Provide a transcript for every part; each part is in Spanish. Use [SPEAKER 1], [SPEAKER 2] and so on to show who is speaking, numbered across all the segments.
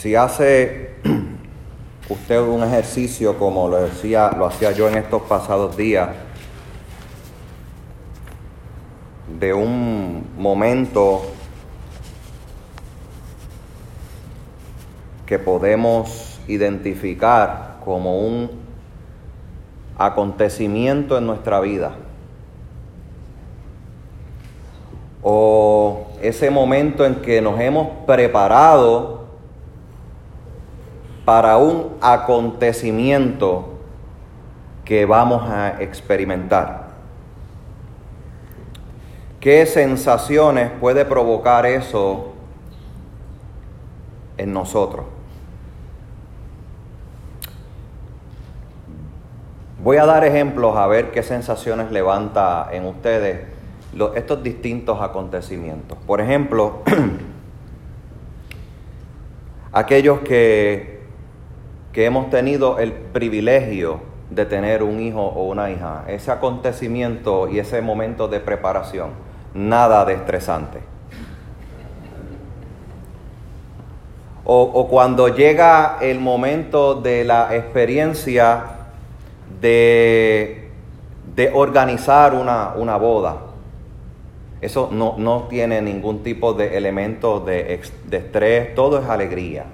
[SPEAKER 1] Si hace usted un ejercicio como lo, decía, lo hacía yo en estos pasados días, de un momento que podemos identificar como un acontecimiento en nuestra vida. O ese momento en que nos hemos preparado para un acontecimiento que vamos a experimentar. ¿Qué sensaciones puede provocar eso en nosotros? Voy a dar ejemplos a ver qué sensaciones levanta en ustedes estos distintos acontecimientos. Por ejemplo, aquellos que, que hemos tenido el privilegio de tener un hijo o una hija, ese acontecimiento y ese momento de preparación, nada de estresante. O, o cuando llega el momento de la experiencia de, organizar una, una boda. Eso no, no, tiene ningún tipo de elemento de, de estrés, todo es alegría.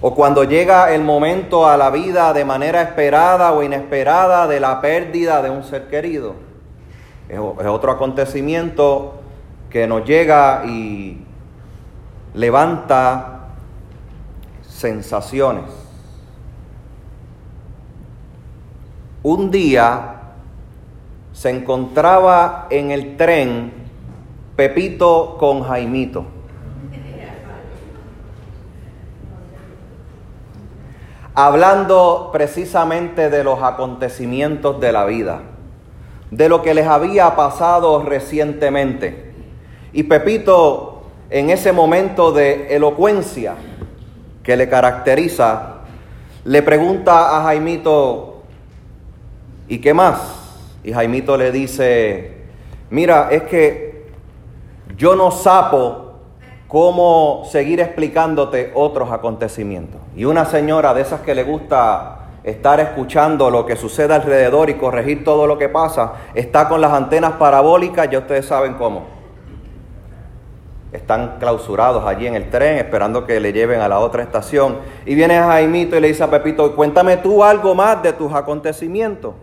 [SPEAKER 1] O cuando llega el momento a la vida de manera esperada o inesperada de la pérdida de un ser querido. Es, otro acontecimiento que nos llega y levanta sensaciones. un día se encontraba en el tren Pepito con Jaimito. Hablando precisamente de los acontecimientos de la vida, de lo que les había pasado recientemente. Y Pepito, en ese momento de elocuencia que le caracteriza, le pregunta a Jaimito, ¿Y qué más? Y Jaimito le dice, mira, es que yo no sapo cómo seguir explicándote otros acontecimientos. Y una señora de esas que le gusta estar escuchando lo que sucede alrededor y corregir todo lo que pasa, está con las antenas parabólicas, ya ustedes saben cómo. Están clausurados allí en el tren esperando que le lleven a la otra estación. Y viene Jaimito y le dice a Pepito, cuéntame tú algo más de tus acontecimientos.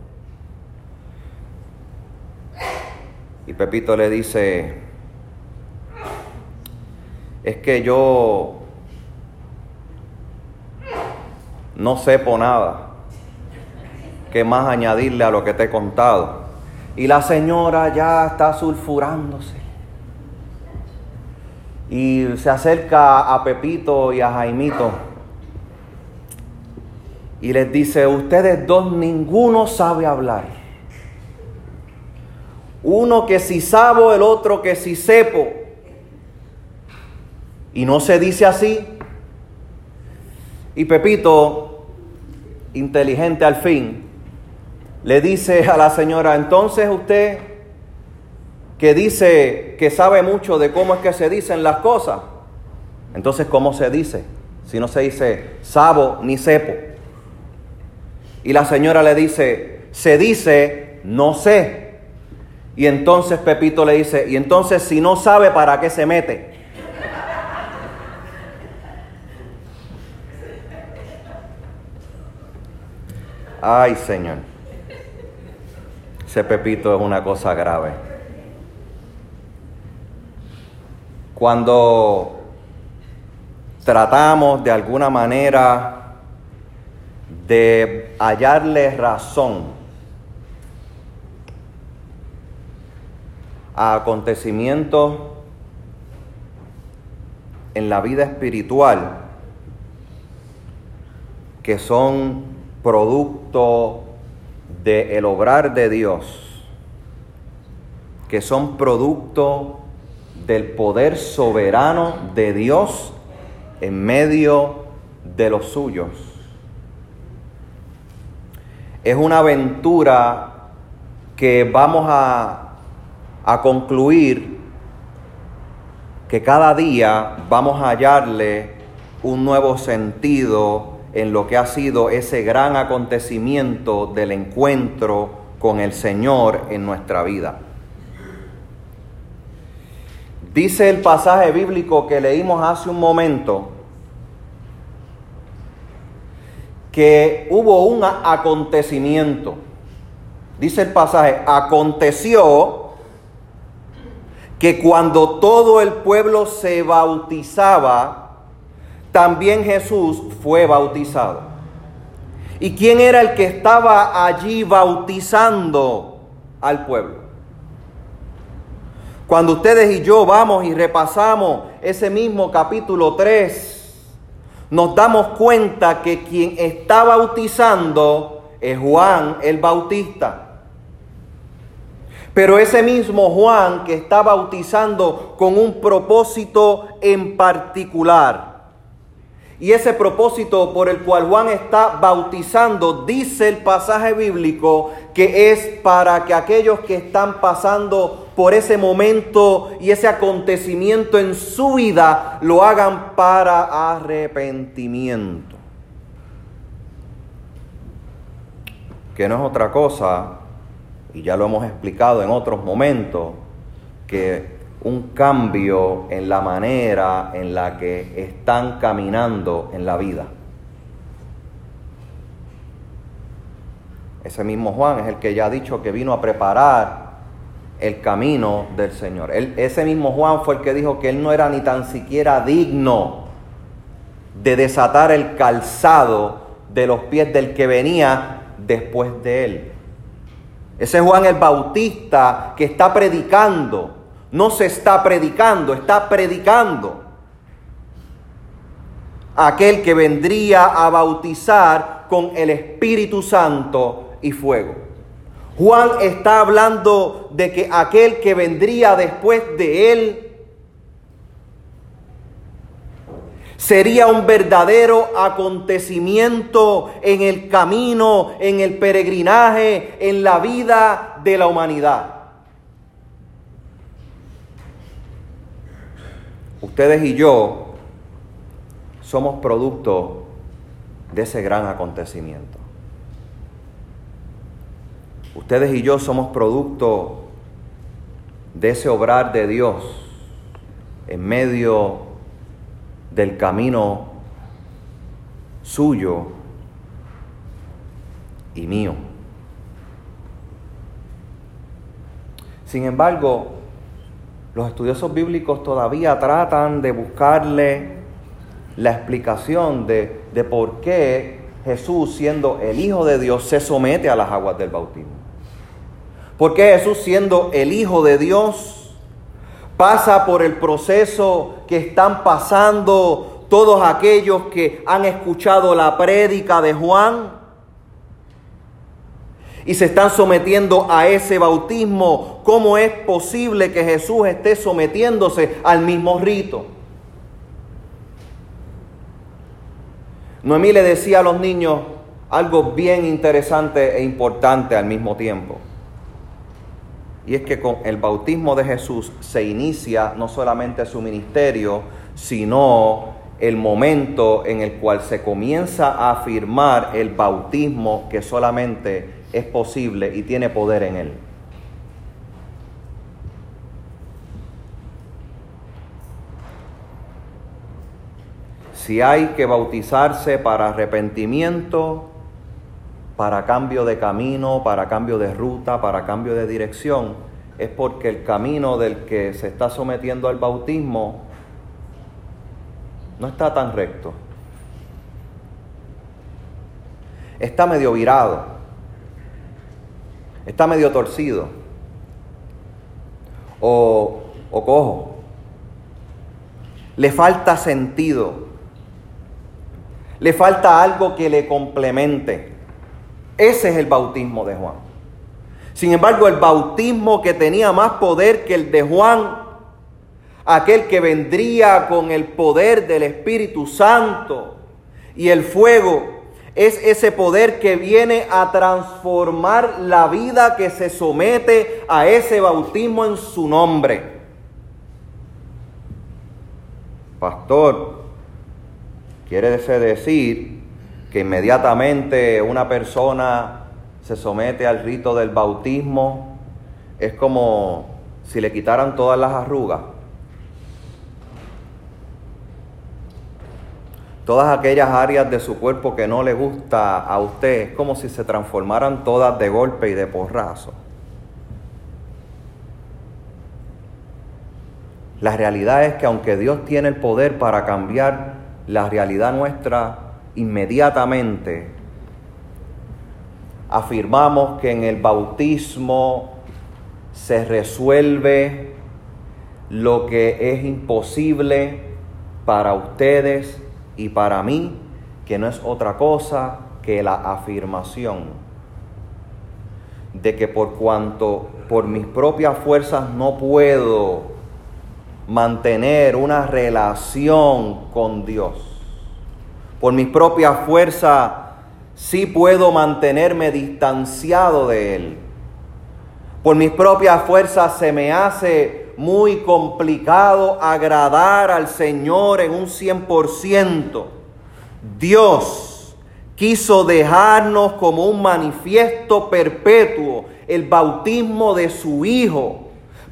[SPEAKER 1] Y Pepito le dice, es que yo no sepo nada que más añadirle a lo que te he contado. Y la señora ya está sulfurándose. Y se acerca a Pepito y a Jaimito. Y les dice, ustedes dos, ninguno sabe hablar. Uno que si sabo, el otro que si sepo. Y no se dice así. Y Pepito, inteligente al fin, le dice a la señora, entonces usted que dice que sabe mucho de cómo es que se dicen las cosas, entonces ¿cómo se dice? Si no se dice sabo ni sepo. Y la señora le dice, se dice no sé. Y entonces Pepito le dice, y entonces si no sabe para qué se mete. Ay, Señor. Ese Pepito es una cosa grave. Cuando tratamos de alguna manera de hallarle razón a acontecimientos en la vida espiritual que son producto del el obrar de Dios, que son producto del poder soberano de Dios en medio de los suyos. Es una aventura que vamos a a concluir que cada día vamos a hallarle un nuevo sentido en lo que ha sido ese gran acontecimiento del encuentro con el Señor en nuestra vida. Dice el pasaje bíblico que leímos hace un momento que hubo un acontecimiento. Dice el pasaje, aconteció que cuando todo el pueblo se bautizaba, también Jesús fue bautizado. ¿Y quién era el que estaba allí bautizando al pueblo? Cuando ustedes y yo vamos y repasamos ese mismo capítulo 3, nos damos cuenta que quien está bautizando es Juan el Bautista. Pero ese mismo Juan que está bautizando con un propósito en particular y ese propósito por el cual Juan está bautizando, dice el pasaje bíblico, que es para que aquellos que están pasando por ese momento y ese acontecimiento en su vida lo hagan para arrepentimiento. Que no es otra cosa, y ya lo hemos explicado en otros momentos, que un cambio en la manera en la que están caminando en la vida. Ese mismo Juan es el que ya ha dicho que vino a preparar el camino del Señor. ese mismo Juan fue el que dijo que él no era ni tan siquiera digno de desatar el calzado de los pies del que venía después de él. Ese Juan el Bautista que está predicando no se está predicando, está predicando aquel que vendría a bautizar con el Espíritu Santo y fuego. Juan está hablando de que aquel que vendría después de él sería un verdadero acontecimiento en el camino, en el peregrinaje, en la vida de la humanidad. Ustedes y yo somos producto de ese gran acontecimiento. Ustedes y yo somos producto de ese obrar de Dios en medio del camino suyo y mío. Sin embargo, los estudiosos bíblicos todavía tratan de buscarle la explicación de, de por qué Jesús, siendo el Hijo de Dios, se somete a las aguas del bautismo. ¿Por qué Jesús, siendo el Hijo de Dios, pasa por el proceso que están pasando todos aquellos que han escuchado la prédica de Juan? Y se están sometiendo a ese bautismo, ¿cómo es posible que Jesús esté sometiéndose al mismo rito? Noemí le decía a los niños algo bien interesante e importante al mismo tiempo. Y es que con el bautismo de Jesús se inicia no solamente su ministerio, sino el momento en el cual se comienza a afirmar el bautismo que solamente es posible y tiene poder en él. Si hay que bautizarse para arrepentimiento, para cambio de camino, para cambio de ruta, para cambio de dirección, es porque el camino del que se está sometiendo al bautismo no está tan recto. Está medio virado está medio torcido o, o cojo. Le falta sentido. Le falta algo que le complemente. Ese es el bautismo de Juan. Sin embargo, el bautismo que tenía más poder que el de Juan, aquel que vendría con el poder del Espíritu Santo y el fuego, es ese poder que viene a transformar la vida que se somete a ese bautismo en su nombre. pastor, quiere decir que inmediatamente una persona se somete al rito del bautismo, es como si le quitaran todas las arrugas. Todas aquellas áreas de su cuerpo que no le gusta a usted, es como si se transformaran todas de golpe y de porrazo. La realidad es que aunque Dios tiene el poder para cambiar la realidad nuestra inmediatamente, afirmamos que en el bautismo se resuelve lo que es imposible para ustedes y para mí, que no es otra cosa que la afirmación de que por cuanto por mis propias fuerzas no puedo mantener una relación con Dios, por mis propias fuerzas sí puedo mantenerme distanciado de Él. Por mis propias fuerzas se me hace muy complicado agradar al Señor en un 100%. Dios quiso dejarnos como un manifiesto perpetuo el bautismo de su Hijo,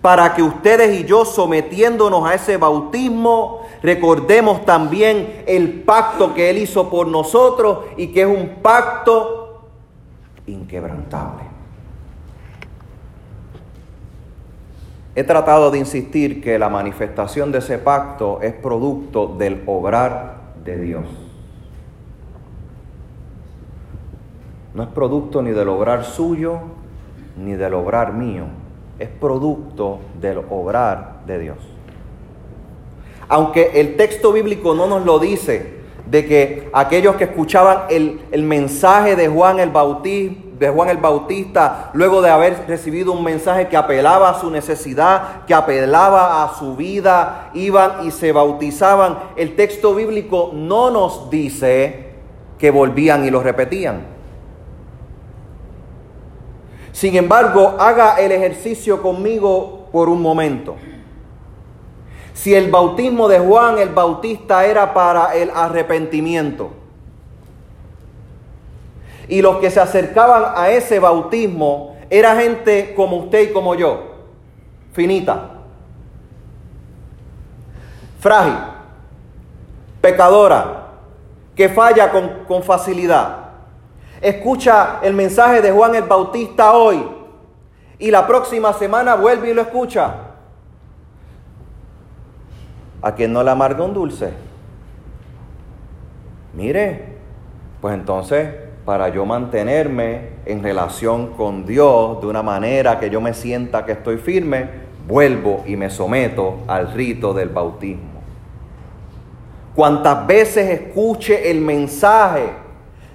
[SPEAKER 1] para que ustedes y yo sometiéndonos a ese bautismo, recordemos también el pacto que Él hizo por nosotros y que es un pacto inquebrantable. He tratado de insistir que la manifestación de ese pacto es producto del obrar de Dios. No es producto ni del obrar suyo, ni del obrar mío. Es producto del obrar de Dios. Aunque el texto bíblico no nos lo dice, de que aquellos que escuchaban el, el mensaje de Juan el Bautista, Juan el Bautista, luego de haber recibido un mensaje que apelaba a su necesidad, que apelaba a su vida, iban y se bautizaban. El texto bíblico no nos dice que volvían y lo repetían. Sin embargo, haga el ejercicio conmigo por un momento. Si el bautismo de Juan el Bautista era para el arrepentimiento, y los que se acercaban a ese bautismo era gente como usted y como yo, finita, frágil, pecadora, que falla con, con facilidad. Escucha el mensaje de Juan el Bautista hoy y la próxima semana vuelve y lo escucha. A quien no le amarga un dulce. Mire, pues entonces para yo mantenerme en relación con Dios de una manera que yo me sienta que estoy firme, vuelvo y me someto al rito del bautismo. Cuantas veces escuche el mensaje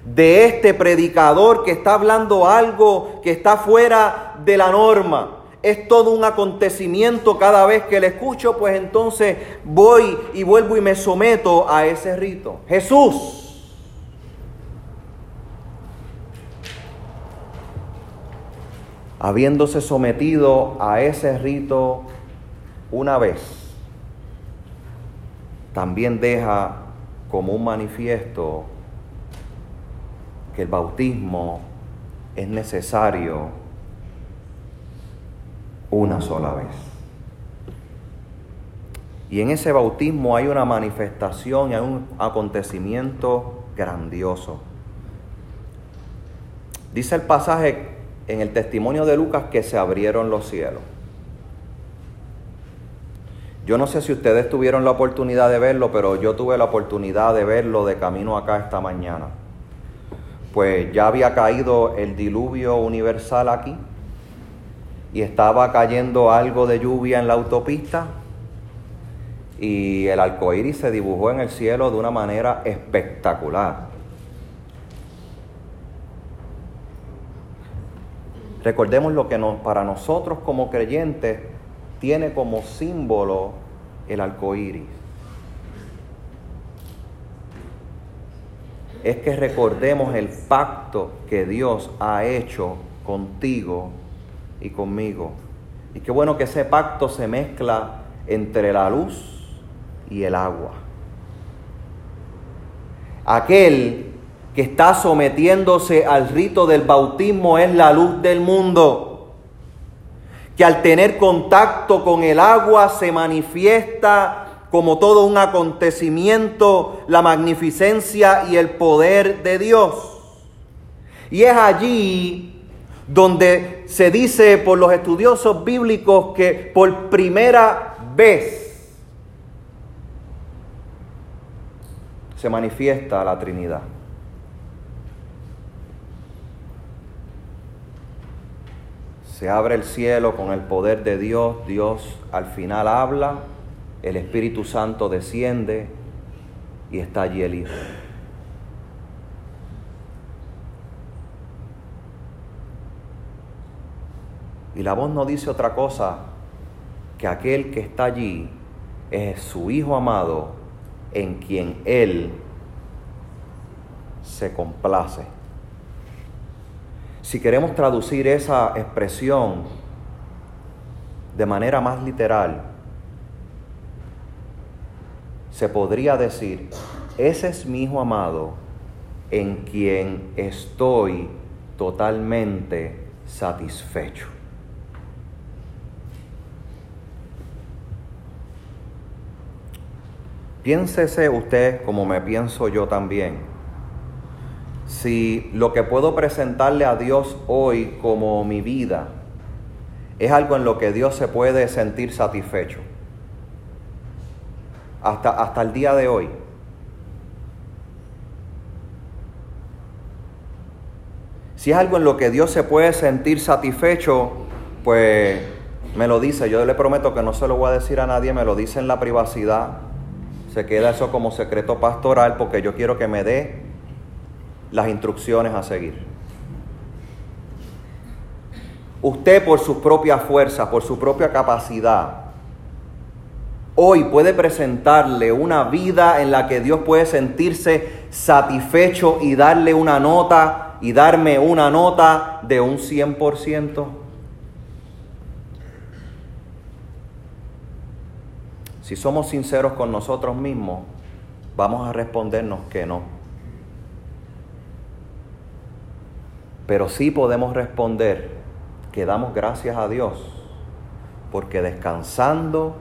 [SPEAKER 1] de este predicador que está hablando algo que está fuera de la norma, es todo un acontecimiento cada vez que le escucho, pues entonces voy y vuelvo y me someto a ese rito. Jesús habiéndose sometido a ese rito una vez, también deja como un manifiesto que el bautismo es necesario una sola vez. Y en ese bautismo hay una manifestación y hay un acontecimiento grandioso. Dice el pasaje en el testimonio de Lucas que se abrieron los cielos. Yo no sé si ustedes tuvieron la oportunidad de verlo, pero yo tuve la oportunidad de verlo de camino acá esta mañana. Pues ya había caído el diluvio universal aquí y estaba cayendo algo de lluvia en la autopista y el arco iris se dibujó en el cielo de una manera espectacular. Recordemos lo que para nosotros como creyentes tiene como símbolo el arco iris. Es que recordemos el pacto que Dios ha hecho contigo y conmigo. Y qué bueno que ese pacto se mezcla entre la luz y el agua. Aquel que está sometiéndose al rito del bautismo es la luz del mundo, que al tener contacto con el agua se manifiesta como todo un acontecimiento la magnificencia y el poder de Dios. Y es allí donde se dice por los estudiosos bíblicos que por primera vez se manifiesta la Trinidad. Se abre el cielo con el poder de Dios, Dios al final habla, el Espíritu Santo desciende y está allí el Hijo. Y la voz no dice otra cosa que aquel que está allí es su Hijo amado en quien Él se complace. Si queremos traducir esa expresión de manera más literal, se podría decir, ese es mi Hijo amado en quien estoy totalmente satisfecho. Piénsese usted como me pienso yo también. Si lo que puedo presentarle a Dios hoy como mi vida es algo en lo que Dios se puede sentir satisfecho. Hasta, hasta el día de hoy. Si es algo en lo que Dios se puede sentir satisfecho, pues me lo dice. Yo le prometo que no se lo voy a decir a nadie, me lo dice en la privacidad se queda eso como secreto pastoral porque yo quiero que me dé las instrucciones a seguir. Usted por sus propias fuerzas, por su propia capacidad, hoy puede presentarle una vida en la que Dios puede sentirse satisfecho y darle una nota y darme una nota de un 100%. Si somos sinceros con nosotros mismos, vamos a respondernos que no. Pero sí podemos responder que damos gracias a Dios, porque descansando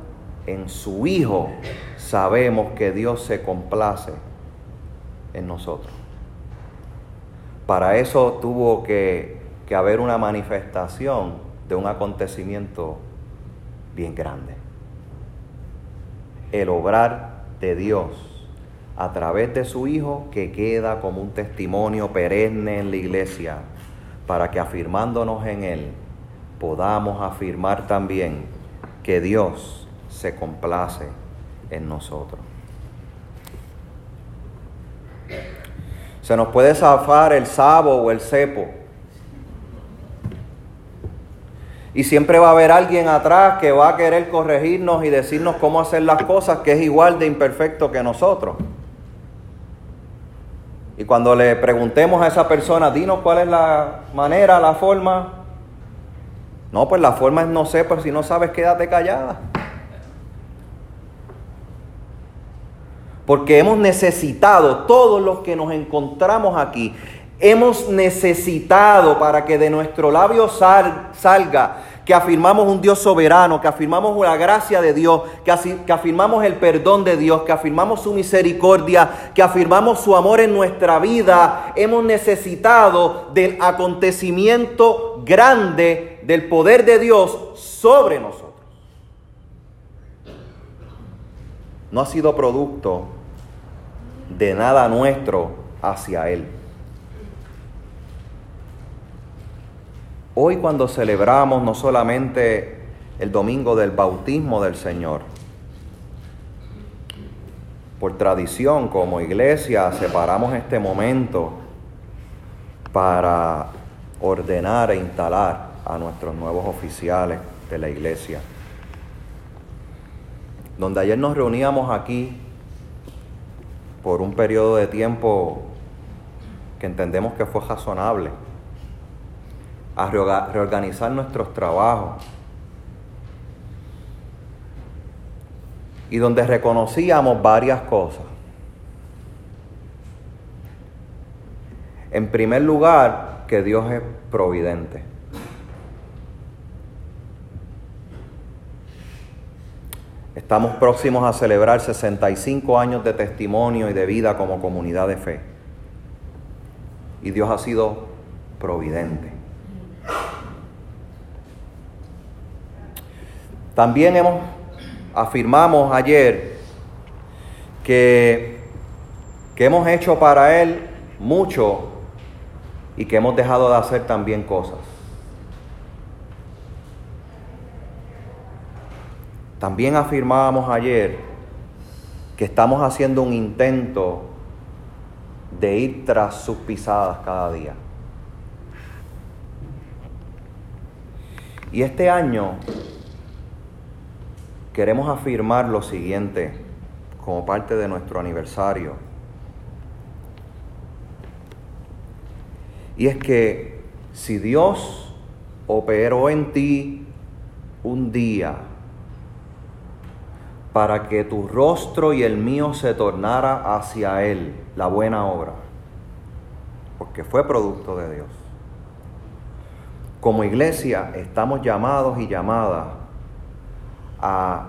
[SPEAKER 1] en su Hijo sabemos que Dios se complace en nosotros. Para eso tuvo que, que haber una manifestación de un acontecimiento bien grande el obrar de Dios a través de su Hijo que queda como un testimonio perenne en la iglesia para que afirmándonos en Él podamos afirmar también que Dios se complace en nosotros. Se nos puede zafar el sabo o el cepo Y siempre va a haber alguien atrás que va a querer corregirnos y decirnos cómo hacer las cosas, que es igual de imperfecto que nosotros. Y cuando le preguntemos a esa persona, dinos cuál es la manera, la forma. No, pues la forma es no sé, pero si no sabes, quédate callada. Porque hemos necesitado, todos los que nos encontramos aquí, hemos necesitado para que de nuestro labio salga que afirmamos un Dios soberano, que afirmamos la gracia de Dios, que, que afirmamos el perdón de Dios, que afirmamos su misericordia, que afirmamos su amor en nuestra vida, hemos necesitado del acontecimiento grande del poder de Dios sobre nosotros. No ha sido producto de nada nuestro hacia Él. Hoy cuando celebramos no solamente el domingo del bautismo del Señor, por tradición como iglesia separamos este momento para ordenar e instalar a nuestros nuevos oficiales de la iglesia. Donde ayer nos reuníamos aquí por un periodo de tiempo que entendemos que fue razonable a reorganizar nuestros trabajos. y donde reconocíamos varias cosas. En primer lugar, que Dios es providente. Estamos próximos a celebrar 65 años de testimonio y de vida como comunidad de fe. Y Dios ha sido providente. También hemos, afirmamos ayer que, que hemos hecho para Él mucho y que hemos dejado de hacer también cosas. También afirmábamos ayer que estamos haciendo un intento de ir tras sus pisadas cada día. Y este año queremos afirmar lo siguiente como parte de nuestro aniversario. Y es que si Dios operó en ti un día para que tu rostro y el mío se tornara hacia Él, la buena obra, porque fue producto de Dios. Como iglesia estamos llamados y llamadas a,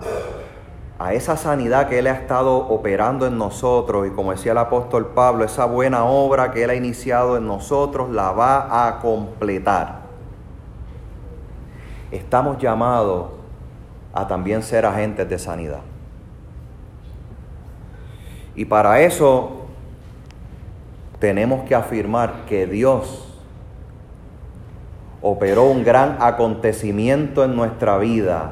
[SPEAKER 1] a esa sanidad que Él ha estado operando en nosotros y como decía el apóstol Pablo, esa buena obra que Él ha iniciado en nosotros la va a completar. Estamos llamados a también ser agentes de sanidad. Y para eso tenemos que afirmar que Dios operó un gran acontecimiento en nuestra vida,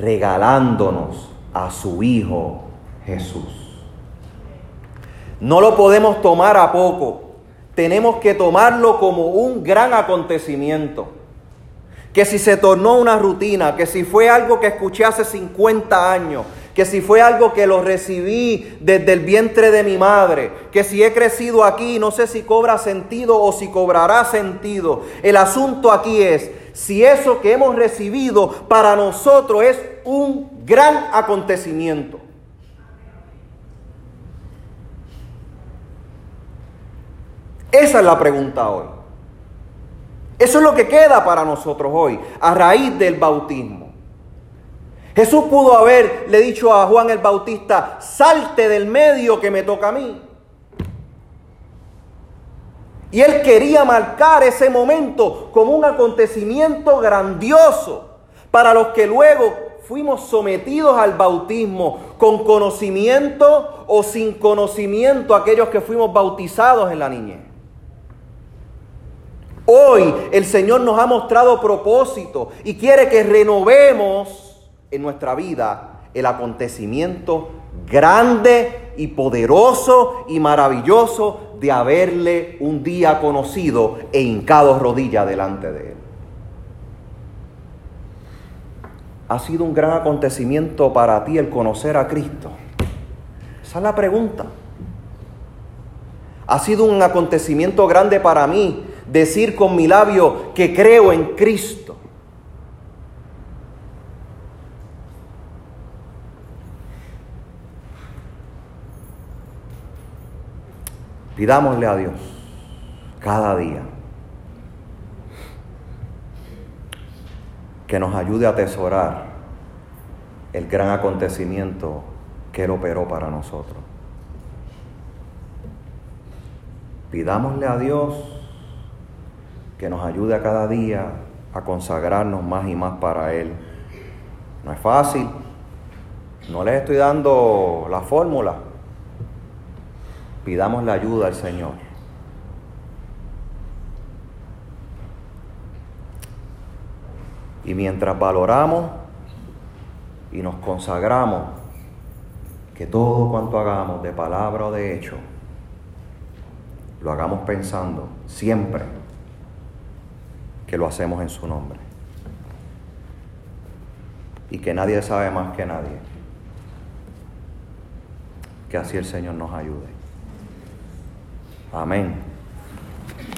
[SPEAKER 1] regalándonos a su Hijo Jesús. No lo podemos tomar a poco, tenemos que tomarlo como un gran acontecimiento. Que si se tornó una rutina, que si fue algo que escuché hace 50 años, que si fue algo que lo recibí desde el vientre de mi madre, que si he crecido aquí, no sé si cobra sentido o si cobrará sentido. El asunto aquí es si eso que hemos recibido para nosotros es un gran acontecimiento. Esa es la pregunta hoy. Eso es lo que queda para nosotros hoy, a raíz del bautismo. Jesús pudo haberle dicho a Juan el Bautista, salte del medio que me toca a mí. Y él quería marcar ese momento como un acontecimiento grandioso para los que luego fuimos sometidos al bautismo con conocimiento o sin conocimiento aquellos que fuimos bautizados en la niñez. Hoy el Señor nos ha mostrado propósito y quiere que renovemos en nuestra vida el acontecimiento grande y poderoso y maravilloso de haberle un día conocido e hincado rodilla delante de él. ¿Ha sido un gran acontecimiento para ti el conocer a Cristo? Esa es la pregunta. ¿Ha sido un acontecimiento grande para mí decir con mi labio que creo en Cristo? Pidámosle a Dios cada día que nos ayude a atesorar el gran acontecimiento que Él operó para nosotros. Pidámosle a Dios que nos ayude a cada día a consagrarnos más y más para Él. No es fácil, no les estoy dando la fórmula, Pidamos la ayuda al Señor. Y mientras valoramos y nos consagramos, que todo cuanto hagamos de palabra o de hecho, lo hagamos pensando siempre que lo hacemos en su nombre. Y que nadie sabe más que nadie. Que así el Señor nos ayude. Amém?